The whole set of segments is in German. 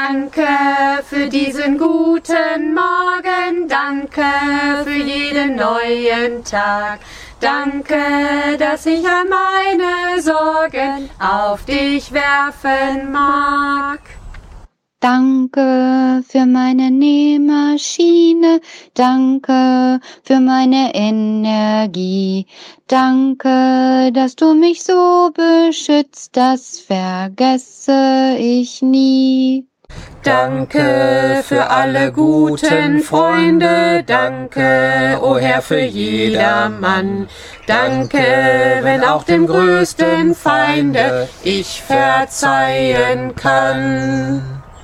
Danke für diesen guten Morgen, danke für jeden neuen Tag. Danke, dass ich all meine Sorgen auf dich werfen mag. Danke für meine Nähmaschine, danke für meine Energie, danke, dass du mich so beschützt, das vergesse ich nie. Danke für alle guten Freunde, danke, o oh Herr, für jedermann. Danke, wenn auch dem größten Feinde ich verzeihen kann.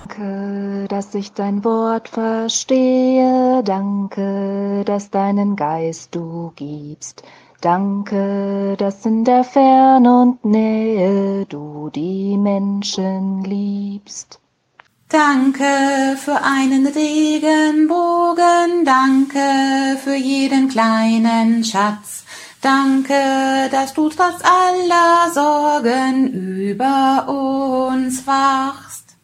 Danke, dass ich dein Wort verstehe, danke, dass deinen Geist du gibst. Danke, dass in der Fern und Nähe du die Menschen liebst. Danke für einen Regenbogen, danke für jeden kleinen Schatz. Danke, dass du trotz aller Sorgen über uns wachst.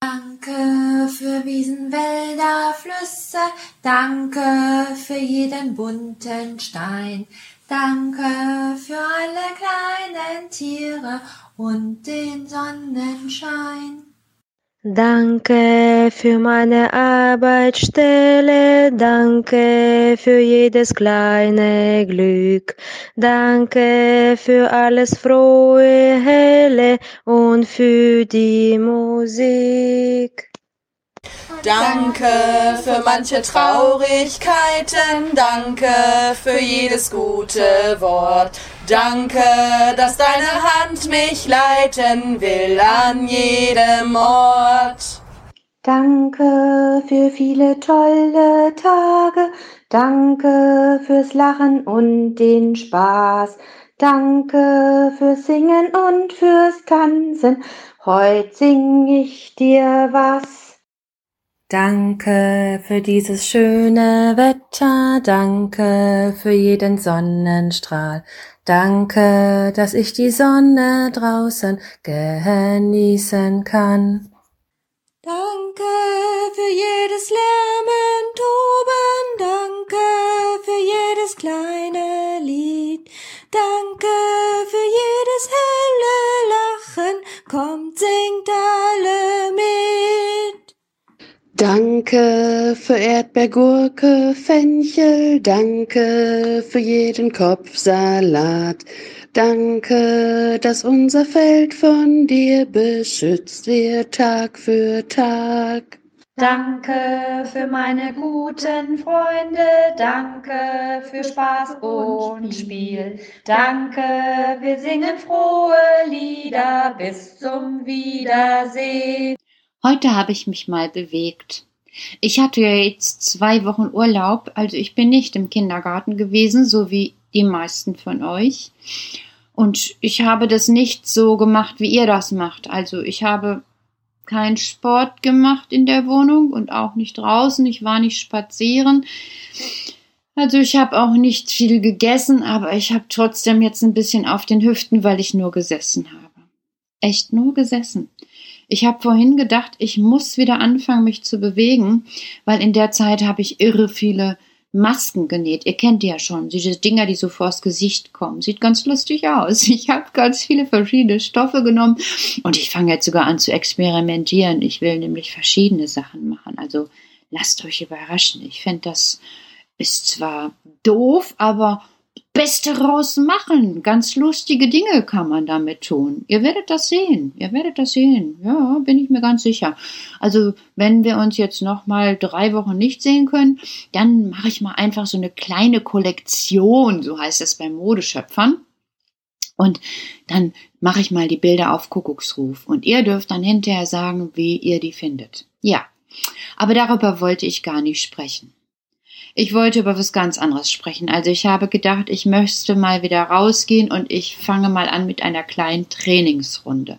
Danke für Wiesen, Wälder, Flüsse, danke für jeden bunten Stein. Danke für alle kleinen Tiere und den Sonnenschein. Danke für meine Arbeitsstelle, danke für jedes kleine Glück, danke für alles frohe, helle und für die Musik. Danke für manche Traurigkeiten, danke für jedes gute Wort. Danke, dass deine Hand mich leiten will an jedem Ort. Danke für viele tolle Tage, danke fürs Lachen und den Spaß. Danke fürs Singen und fürs Tanzen, heut sing ich dir was. Danke für dieses schöne Wetter, danke für jeden Sonnenstrahl, Danke, dass ich die Sonne draußen genießen kann. Danke für jedes Lärmen, Toben, danke für jedes kleine Lied, danke für jedes helle Lachen, kommt, singt alle mit. Danke für Erdbeergurke, Fenchel, danke für jeden Kopfsalat. Danke, dass unser Feld von dir beschützt wird Tag für Tag. Danke für meine guten Freunde, danke für Spaß und Spiel. Danke, wir singen frohe Lieder bis zum Wiedersehen. Heute habe ich mich mal bewegt. Ich hatte ja jetzt zwei Wochen Urlaub, also ich bin nicht im Kindergarten gewesen, so wie die meisten von euch. Und ich habe das nicht so gemacht, wie ihr das macht. Also ich habe keinen Sport gemacht in der Wohnung und auch nicht draußen. Ich war nicht spazieren. Also ich habe auch nicht viel gegessen, aber ich habe trotzdem jetzt ein bisschen auf den Hüften, weil ich nur gesessen habe. Echt nur gesessen. Ich habe vorhin gedacht, ich muss wieder anfangen, mich zu bewegen, weil in der Zeit habe ich irre viele Masken genäht. Ihr kennt die ja schon, diese Dinger, die so vors Gesicht kommen. Sieht ganz lustig aus. Ich habe ganz viele verschiedene Stoffe genommen und ich fange jetzt sogar an zu experimentieren. Ich will nämlich verschiedene Sachen machen. Also lasst euch überraschen. Ich finde, das ist zwar doof, aber Beste draus machen. Ganz lustige Dinge kann man damit tun. Ihr werdet das sehen. Ihr werdet das sehen. Ja, bin ich mir ganz sicher. Also, wenn wir uns jetzt noch mal drei Wochen nicht sehen können, dann mache ich mal einfach so eine kleine Kollektion, so heißt es bei Modeschöpfern. Und dann mache ich mal die Bilder auf Kuckucksruf. Und ihr dürft dann hinterher sagen, wie ihr die findet. Ja. Aber darüber wollte ich gar nicht sprechen. Ich wollte über was ganz anderes sprechen. Also ich habe gedacht, ich möchte mal wieder rausgehen und ich fange mal an mit einer kleinen Trainingsrunde.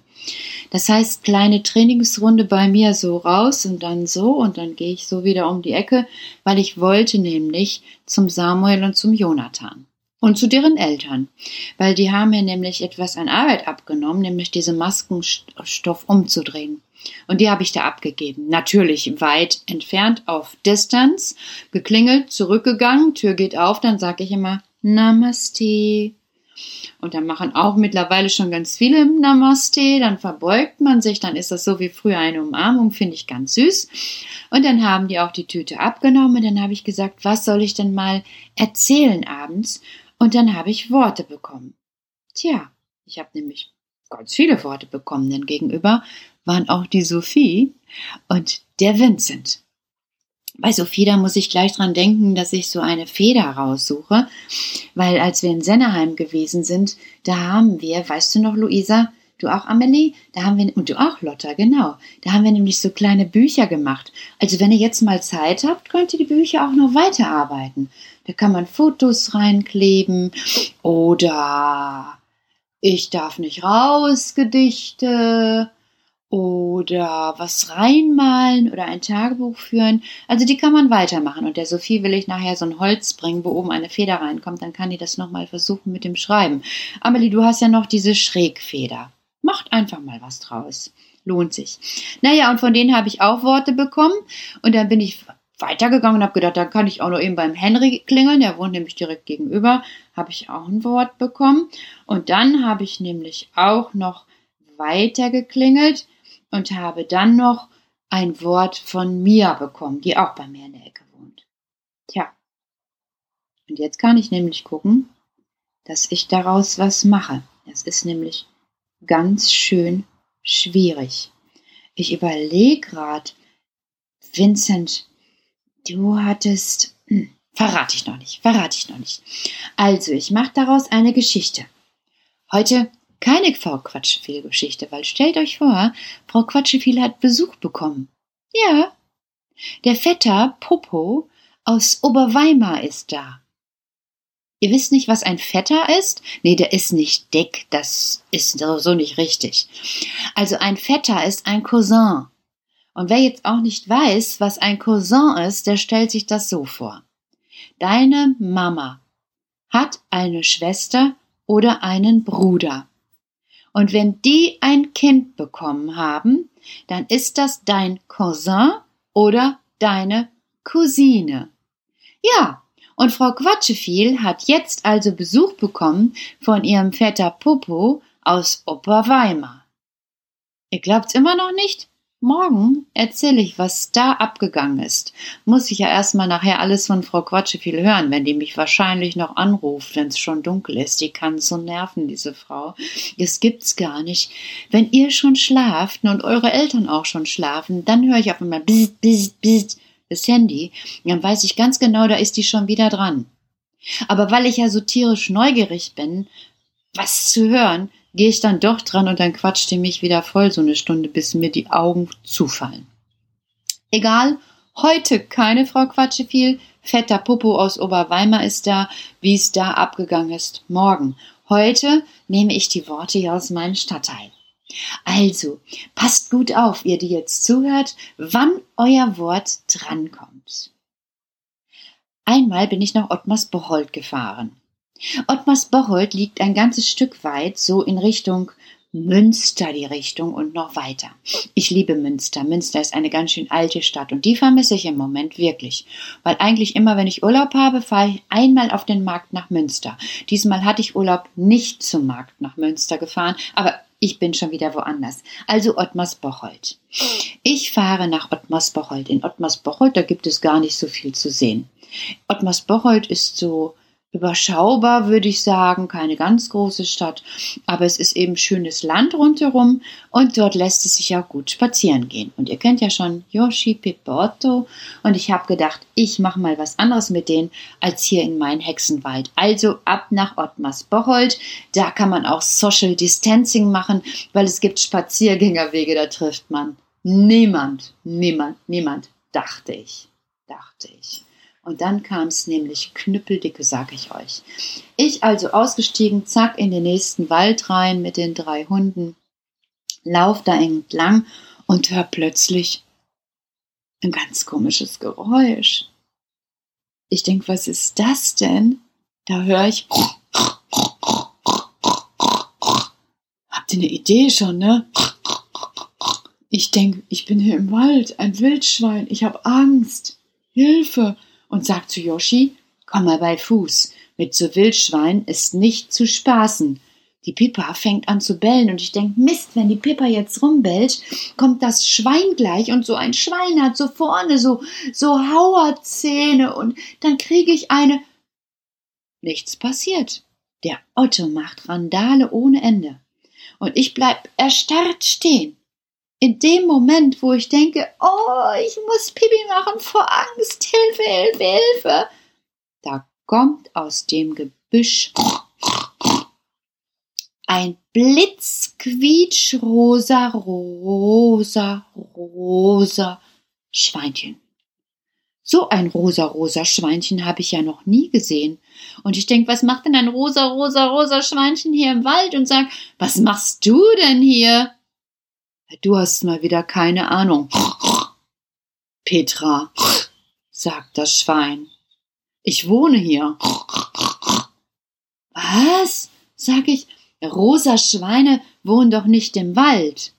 Das heißt, kleine Trainingsrunde bei mir so raus und dann so und dann gehe ich so wieder um die Ecke, weil ich wollte nämlich zum Samuel und zum Jonathan. Und zu deren Eltern, weil die haben mir nämlich etwas an Arbeit abgenommen, nämlich diese Maskenstoff umzudrehen. Und die habe ich da abgegeben. Natürlich weit entfernt auf Distanz, geklingelt, zurückgegangen, Tür geht auf, dann sage ich immer Namaste. Und dann machen auch mittlerweile schon ganz viele Namaste, dann verbeugt man sich, dann ist das so wie früher eine Umarmung, finde ich ganz süß. Und dann haben die auch die Tüte abgenommen und dann habe ich gesagt, was soll ich denn mal erzählen abends? Und dann habe ich Worte bekommen. Tja, ich habe nämlich ganz viele Worte bekommen, denn gegenüber waren auch die Sophie und der Vincent. Bei Sophie, da muss ich gleich dran denken, dass ich so eine Feder raussuche, weil als wir in Senneheim gewesen sind, da haben wir, weißt du noch, Luisa, du auch, Amelie, da haben wir, und du auch, Lotta, genau, da haben wir nämlich so kleine Bücher gemacht. Also wenn ihr jetzt mal Zeit habt, könnt ihr die Bücher auch noch weiterarbeiten. Da kann man Fotos reinkleben oder ich darf nicht raus, Gedichte oder was reinmalen oder ein Tagebuch führen. Also die kann man weitermachen. Und der Sophie will ich nachher so ein Holz bringen, wo oben eine Feder reinkommt. Dann kann die das nochmal versuchen mit dem Schreiben. Amelie, du hast ja noch diese Schrägfeder. Macht einfach mal was draus. Lohnt sich. Naja, und von denen habe ich auch Worte bekommen. Und dann bin ich weitergegangen und habe gedacht, dann kann ich auch noch eben beim Henry klingeln, der wohnt nämlich direkt gegenüber, habe ich auch ein Wort bekommen. Und dann habe ich nämlich auch noch weiter geklingelt und habe dann noch ein Wort von Mia bekommen, die auch bei mir in der Ecke wohnt. Tja. Und jetzt kann ich nämlich gucken, dass ich daraus was mache. Es ist nämlich ganz schön schwierig. Ich überlege gerade, Vincent, Du hattest. Hm, verrate ich noch nicht, verrate ich noch nicht. Also, ich mache daraus eine Geschichte. Heute keine Frau Quatscheviel-Geschichte, weil stellt euch vor, Frau Quatscheviel hat Besuch bekommen. Ja. Der Vetter Popo aus Oberweimar ist da. Ihr wisst nicht, was ein Vetter ist? Nee, der ist nicht dick, das ist so nicht richtig. Also ein Vetter ist ein Cousin. Und wer jetzt auch nicht weiß, was ein Cousin ist, der stellt sich das so vor. Deine Mama hat eine Schwester oder einen Bruder. Und wenn die ein Kind bekommen haben, dann ist das dein Cousin oder deine Cousine. Ja, und Frau Quatscheviel hat jetzt also Besuch bekommen von ihrem Vetter Popo aus Oberweimar. Ihr glaubt's immer noch nicht? Morgen erzähle ich, was da abgegangen ist. Muss ich ja erstmal nachher alles von Frau Quatscheviel hören, wenn die mich wahrscheinlich noch anruft, wenn es schon dunkel ist. Die kann so nerven, diese Frau. Das gibt's gar nicht. Wenn ihr schon schlaft und eure Eltern auch schon schlafen, dann höre ich auf einmal bzz, bzz, bzz, das Handy. Dann weiß ich ganz genau, da ist die schon wieder dran. Aber weil ich ja so tierisch neugierig bin, was zu hören, gehe ich dann doch dran und dann quatscht die mich wieder voll so eine Stunde, bis mir die Augen zufallen. Egal, heute keine Frau Quatscheviel, fetter Popo aus Oberweimar ist da, wie es da abgegangen ist, morgen. Heute nehme ich die Worte hier aus meinem Stadtteil. Also, passt gut auf, ihr, die jetzt zuhört, wann euer Wort drankommt. Einmal bin ich nach Ottmars Bocholt gefahren. Ottmars Bocholt liegt ein ganzes Stück weit so in Richtung Münster die Richtung und noch weiter. Ich liebe Münster. Münster ist eine ganz schön alte Stadt und die vermisse ich im Moment wirklich. Weil eigentlich immer, wenn ich Urlaub habe, fahre ich einmal auf den Markt nach Münster. Diesmal hatte ich Urlaub nicht zum Markt nach Münster gefahren, aber ich bin schon wieder woanders. Also Ottmars Bocholt. Ich fahre nach Ottmars Bocholt. In Ottmars Bocholt, da gibt es gar nicht so viel zu sehen. Ottmars Bocholt ist so überschaubar, würde ich sagen, keine ganz große Stadt, aber es ist eben schönes Land rundherum und dort lässt es sich auch gut spazieren gehen. Und ihr kennt ja schon Yoshi, Pippo, Otto und ich habe gedacht, ich mache mal was anderes mit denen als hier in meinen Hexenwald. Also ab nach Ottmars Bocholt, da kann man auch Social Distancing machen, weil es gibt Spaziergängerwege, da trifft man niemand, niemand, niemand, dachte ich, dachte ich. Und dann kam es nämlich knüppeldicke, sag ich euch. Ich also ausgestiegen, zack, in den nächsten Wald rein mit den drei Hunden, lauf da entlang und hör plötzlich ein ganz komisches Geräusch. Ich denk, was ist das denn? Da höre ich. Habt ihr eine Idee schon, ne? Ich denke, ich bin hier im Wald, ein Wildschwein, ich habe Angst. Hilfe! Und sagt zu Yoshi, komm mal bei Fuß. Mit so Wildschwein ist nicht zu spaßen. Die Pippa fängt an zu bellen und ich denke, Mist, wenn die Pippa jetzt rumbellt, kommt das Schwein gleich und so ein Schwein hat so vorne so, so Hauerzähne und dann kriege ich eine. Nichts passiert. Der Otto macht Randale ohne Ende. Und ich bleib erstarrt stehen in dem Moment, wo ich denke, oh, ich muss Pipi machen vor Angst, Hilfe, Hilfe, Hilfe, da kommt aus dem Gebüsch ein blitzquietschrosa, rosa, rosa Schweinchen. So ein rosa, rosa Schweinchen habe ich ja noch nie gesehen. Und ich denke, was macht denn ein rosa, rosa, rosa Schweinchen hier im Wald? Und sag, was machst du denn hier? Du hast mal wieder keine Ahnung. Petra, sagt das Schwein. Ich wohne hier. Was? sag ich. Rosa Schweine wohnen doch nicht im Wald.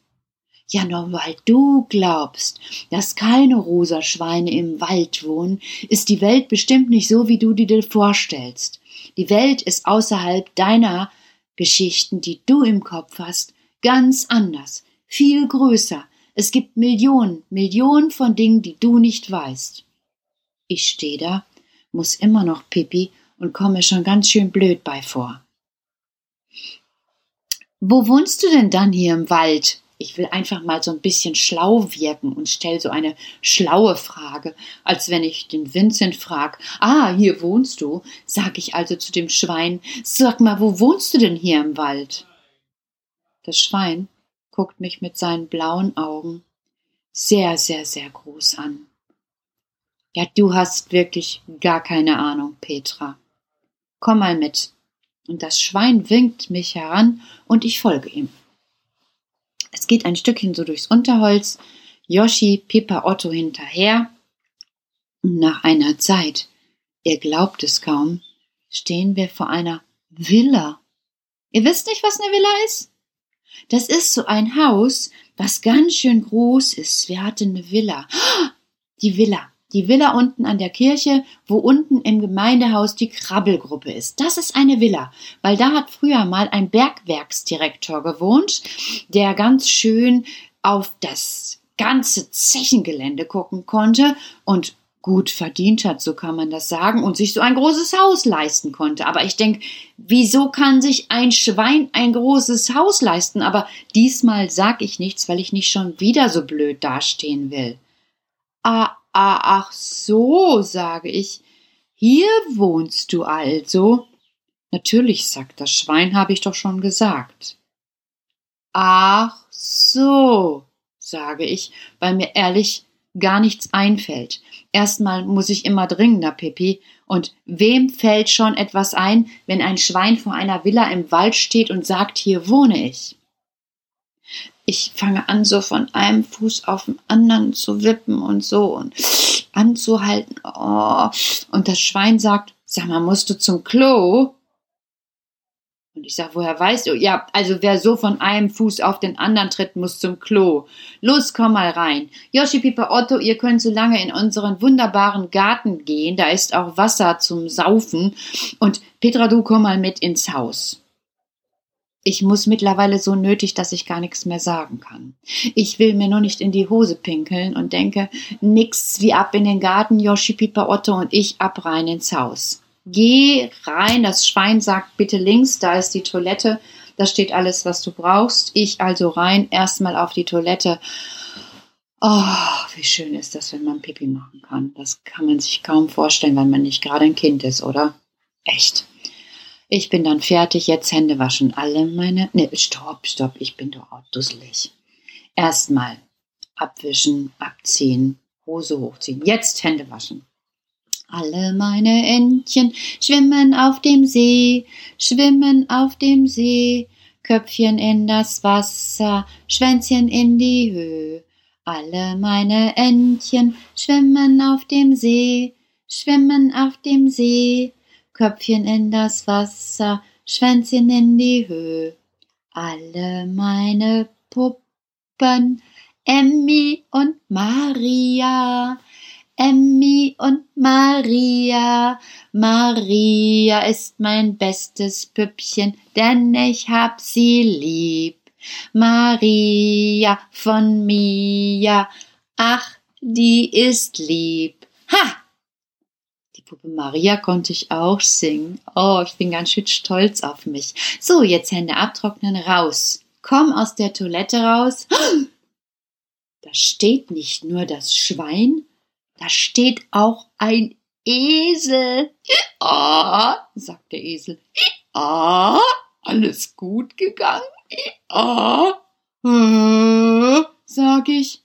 Ja, nur weil du glaubst, dass keine rosa Schweine im Wald wohnen, ist die Welt bestimmt nicht so, wie du dir vorstellst. Die Welt ist außerhalb deiner Geschichten, die du im Kopf hast, ganz anders viel größer. Es gibt Millionen, Millionen von Dingen, die du nicht weißt. Ich stehe da, muss immer noch Pipi und komme schon ganz schön blöd bei vor. Wo wohnst du denn dann hier im Wald? Ich will einfach mal so ein bisschen schlau wirken und stell so eine schlaue Frage, als wenn ich den Vincent frag. Ah, hier wohnst du? Sag ich also zu dem Schwein. Sag mal, wo wohnst du denn hier im Wald? Das Schwein guckt mich mit seinen blauen Augen sehr, sehr, sehr groß an. Ja, du hast wirklich gar keine Ahnung, Petra. Komm mal mit. Und das Schwein winkt mich heran und ich folge ihm. Es geht ein Stückchen so durchs Unterholz, Yoshi, Pippa, Otto hinterher. Und nach einer Zeit, ihr glaubt es kaum, stehen wir vor einer Villa. Ihr wisst nicht, was eine Villa ist? Das ist so ein Haus, was ganz schön groß ist. Wir hatten eine Villa. Die Villa. Die Villa unten an der Kirche, wo unten im Gemeindehaus die Krabbelgruppe ist. Das ist eine Villa, weil da hat früher mal ein Bergwerksdirektor gewohnt, der ganz schön auf das ganze Zechengelände gucken konnte und gut verdient hat, so kann man das sagen, und sich so ein großes Haus leisten konnte. Aber ich denke, wieso kann sich ein Schwein ein großes Haus leisten? Aber diesmal sag ich nichts, weil ich nicht schon wieder so blöd dastehen will. Ah, ah, ach so, sage ich. Hier wohnst du also? Natürlich, sagt das Schwein, habe ich doch schon gesagt. Ach so, sage ich, weil mir ehrlich gar nichts einfällt. Erstmal muss ich immer dringender, Pippi. Und wem fällt schon etwas ein, wenn ein Schwein vor einer Villa im Wald steht und sagt, hier wohne ich? Ich fange an, so von einem Fuß auf den anderen zu wippen und so und anzuhalten. Oh. Und das Schwein sagt, sag mal, musst du zum Klo? Und ich sage, woher weißt du? Ja, also wer so von einem Fuß auf den anderen tritt, muss zum Klo. Los, komm mal rein. Yoshi, Pipa, Otto, ihr könnt so lange in unseren wunderbaren Garten gehen. Da ist auch Wasser zum Saufen. Und Petra, du komm mal mit ins Haus. Ich muss mittlerweile so nötig, dass ich gar nichts mehr sagen kann. Ich will mir nur nicht in die Hose pinkeln und denke, nix wie ab in den Garten, Yoshi, Pipa, Otto und ich ab rein ins Haus. Geh rein, das Schwein sagt bitte links, da ist die Toilette, da steht alles, was du brauchst. Ich also rein, erstmal auf die Toilette. Oh, wie schön ist das, wenn man Pipi machen kann. Das kann man sich kaum vorstellen, wenn man nicht gerade ein Kind ist, oder? Echt. Ich bin dann fertig, jetzt Hände waschen. Alle meine. Ne, stopp, stopp, ich bin doch auch dusselig. Erstmal abwischen, abziehen, Hose hochziehen. Jetzt Hände waschen. Alle meine Entchen schwimmen auf dem See, schwimmen auf dem See, Köpfchen in das Wasser, Schwänzchen in die Höhe. Alle meine Entchen schwimmen auf dem See, schwimmen auf dem See, Köpfchen in das Wasser, Schwänzchen in die Höhe. Alle meine Puppen, Emmy und Maria, Emmy und Maria. Maria ist mein bestes Püppchen, denn ich hab sie lieb. Maria von Mia, ach, die ist lieb. Ha! Die Puppe Maria konnte ich auch singen. Oh, ich bin ganz schön stolz auf mich. So, jetzt Hände abtrocknen, raus. Komm aus der Toilette raus. Da steht nicht nur das Schwein, da steht auch ein Esel. Ah, sagt der Esel. Ah, alles gut gegangen? Ah, äh, sag ich.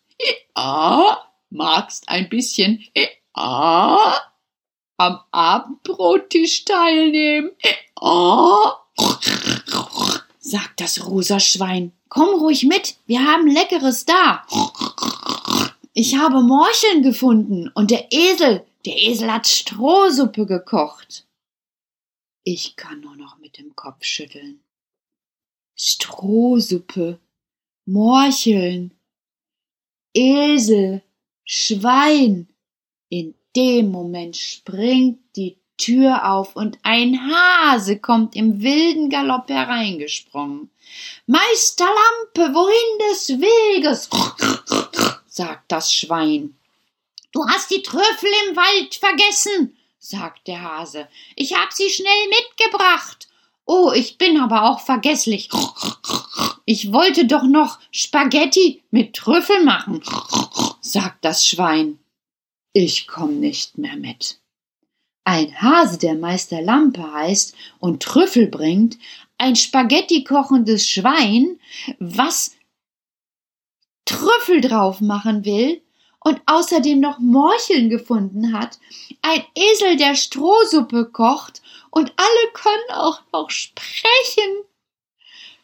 Ah, magst ein bisschen ah, am Abendbrottisch teilnehmen? Ah, sagt das rosa Schwein. Komm ruhig mit, wir haben Leckeres da. Ich habe Morcheln gefunden und der Esel, der Esel hat Strohsuppe gekocht. Ich kann nur noch mit dem Kopf schütteln. Strohsuppe, Morcheln, Esel, Schwein. In dem Moment springt die Tür auf und ein Hase kommt im wilden Galopp hereingesprungen. Meister Lampe, wohin des Weges? Sagt das Schwein. Du hast die Trüffel im Wald vergessen, sagt der Hase. Ich hab sie schnell mitgebracht. Oh, ich bin aber auch vergesslich. Ich wollte doch noch Spaghetti mit Trüffel machen, sagt das Schwein. Ich komm nicht mehr mit. Ein Hase, der Meister Lampe heißt und Trüffel bringt, ein Spaghetti kochendes Schwein, was Trüffel drauf machen will und außerdem noch Morcheln gefunden hat, ein Esel, der Strohsuppe kocht und alle können auch noch sprechen.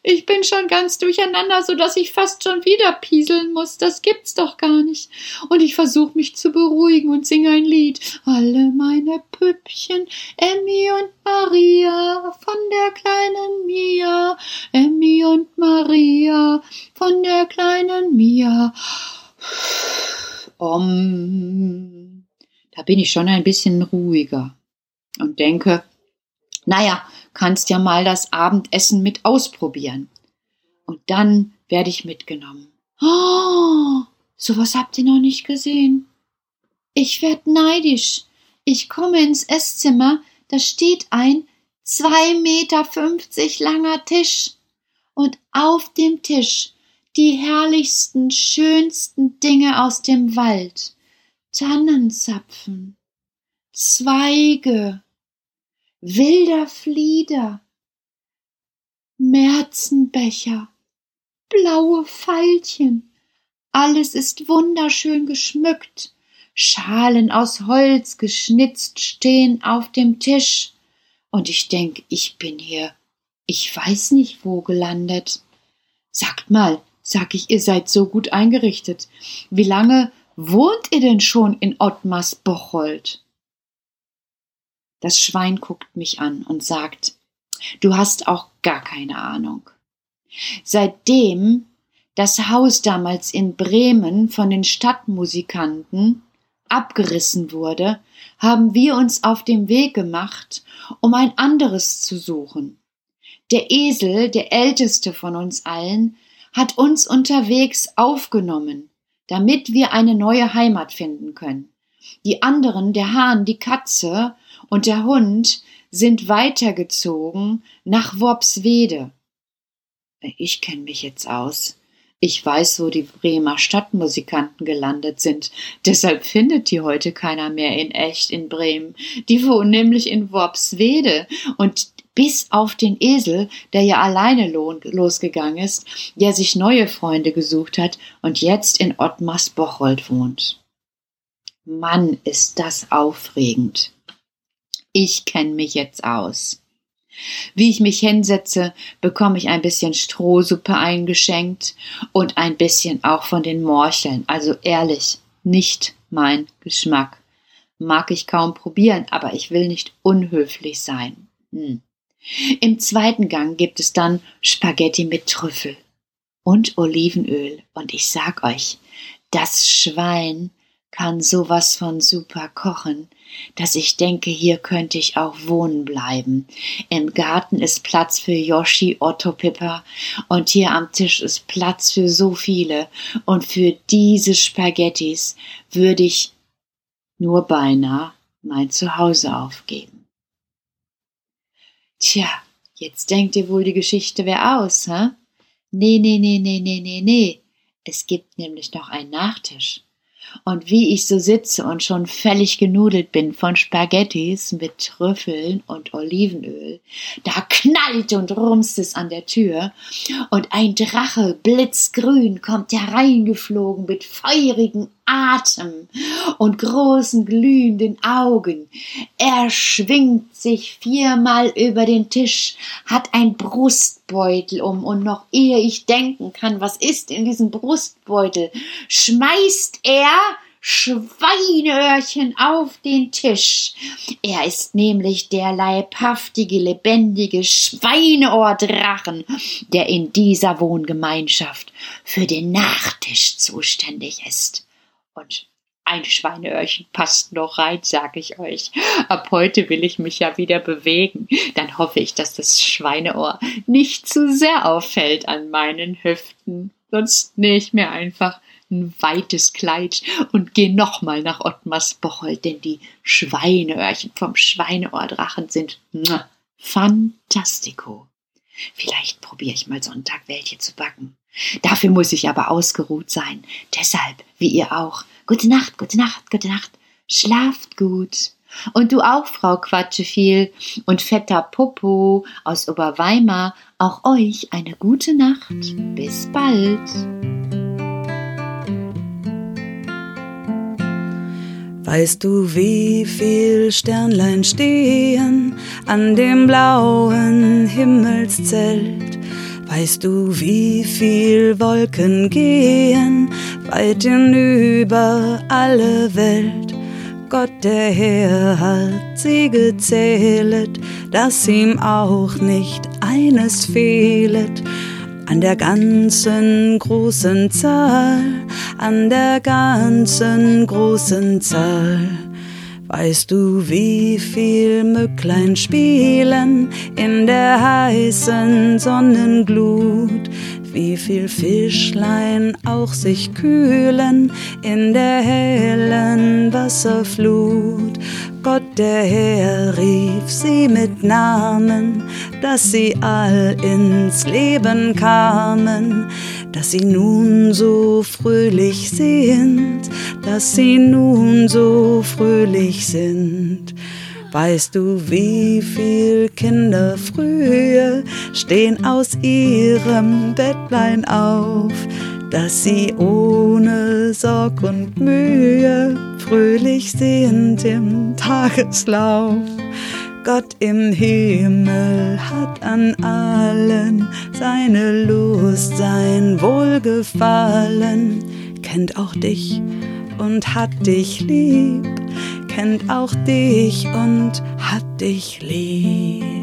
Ich bin schon ganz durcheinander, so dass ich fast schon wieder pieseln muss. Das gibt's doch gar nicht. Und ich versuche mich zu beruhigen und singe ein Lied. Alle meine Püppchen, Emmy und Maria, von der kleinen Mia, Emmy und Maria, von der kleinen Mia. Um, da bin ich schon ein bisschen ruhiger und denke, naja, kannst ja mal das Abendessen mit ausprobieren. Und dann werde ich mitgenommen. Oh, sowas habt ihr noch nicht gesehen. Ich werd neidisch. Ich komme ins Esszimmer, da steht ein zwei Meter fünfzig langer Tisch. Und auf dem Tisch die herrlichsten, schönsten Dinge aus dem Wald. Tannenzapfen, Zweige, wilder Flieder, Märzenbecher, blaue Veilchen, alles ist wunderschön geschmückt, Schalen aus Holz geschnitzt stehen auf dem Tisch, und ich denk, ich bin hier, ich weiß nicht wo gelandet. Sagt mal, sag ich, ihr seid so gut eingerichtet. Wie lange wohnt ihr denn schon in Ottmars Bocholt? Das Schwein guckt mich an und sagt, du hast auch gar keine Ahnung. Seitdem das Haus damals in Bremen von den Stadtmusikanten abgerissen wurde, haben wir uns auf den Weg gemacht, um ein anderes zu suchen. Der Esel, der älteste von uns allen, hat uns unterwegs aufgenommen, damit wir eine neue Heimat finden können. Die anderen, der Hahn, die Katze und der Hund sind weitergezogen nach Worpswede. Ich kenne mich jetzt aus. Ich weiß, wo die Bremer Stadtmusikanten gelandet sind. Deshalb findet die heute keiner mehr in echt in Bremen. Die wohnen nämlich in Worpswede. Und bis auf den Esel, der ja alleine losgegangen ist, der sich neue Freunde gesucht hat und jetzt in Ottmars Bocholt wohnt. Mann, ist das aufregend. Ich kenne mich jetzt aus. Wie ich mich hinsetze, bekomme ich ein bisschen Strohsuppe eingeschenkt und ein bisschen auch von den Morcheln. Also ehrlich, nicht mein Geschmack. mag ich kaum probieren, aber ich will nicht unhöflich sein. Hm. Im zweiten Gang gibt es dann Spaghetti mit Trüffel und Olivenöl. Und ich sag euch, das Schwein kann sowas von super kochen, dass ich denke, hier könnte ich auch wohnen bleiben. Im Garten ist Platz für Yoshi, Otto, Pippa und hier am Tisch ist Platz für so viele. Und für diese Spaghettis würde ich nur beinahe mein Zuhause aufgeben. Tja, jetzt denkt ihr wohl, die Geschichte wäre aus, hä? Nee, nee, nee, nee, nee, nee, nee. Es gibt nämlich noch einen Nachtisch. Und wie ich so sitze und schon völlig genudelt bin von Spaghettis mit Trüffeln und Olivenöl, da knallt und rumst es an der Tür und ein Drache blitzgrün kommt hereingeflogen mit feurigen Atem und großen glühenden Augen. Er schwingt sich viermal über den Tisch, hat ein Brustbeutel um und noch ehe ich denken kann, was ist in diesem Brustbeutel, schmeißt er Schweineöhrchen auf den Tisch. Er ist nämlich der leibhaftige, lebendige Schweineohrdrachen, der in dieser Wohngemeinschaft für den Nachtisch zuständig ist. Und ein Schweineöhrchen passt noch rein, sag ich euch. Ab heute will ich mich ja wieder bewegen. Dann hoffe ich, dass das Schweineohr nicht zu sehr auffällt an meinen Hüften. Sonst nähe ich mir einfach ein weites Kleid und geh nochmal nach Ottmars Bocholt, denn die Schweineöhrchen vom Schweineohrdrachen sind fantastico. Vielleicht probiere ich mal Sonntag welche zu backen. Dafür muss ich aber ausgeruht sein. Deshalb, wie ihr auch. Gute Nacht, gute Nacht, gute Nacht. Schlaft gut. Und du auch, Frau Quatscheviel und fetter Popo aus Oberweimar, auch euch eine gute Nacht. Bis bald. Weißt du, wie viel Sternlein stehen an dem blauen Himmelszelt? Weißt du, wie viel Wolken gehen weit hinüber alle Welt? Gott der Herr hat sie gezählet, dass ihm auch nicht eines fehlet. An der ganzen großen Zahl, an der ganzen großen Zahl. Weißt du, wie viel Mücklein spielen in der heißen Sonnenglut? Wie viel Fischlein auch sich kühlen in der hellen Wasserflut? Gott der Herr rief sie mit Namen, dass sie all ins Leben kamen, dass sie nun so fröhlich sind, dass sie nun so fröhlich sind. Weißt du, wie viel Kinder früher stehen aus ihrem Bettlein auf, dass sie ohne Sorg und Mühe fröhlich sind im Tageslauf. Gott im Himmel hat an allen seine Lust, sein Wohlgefallen, kennt auch dich und hat dich lieb, kennt auch dich und hat dich lieb.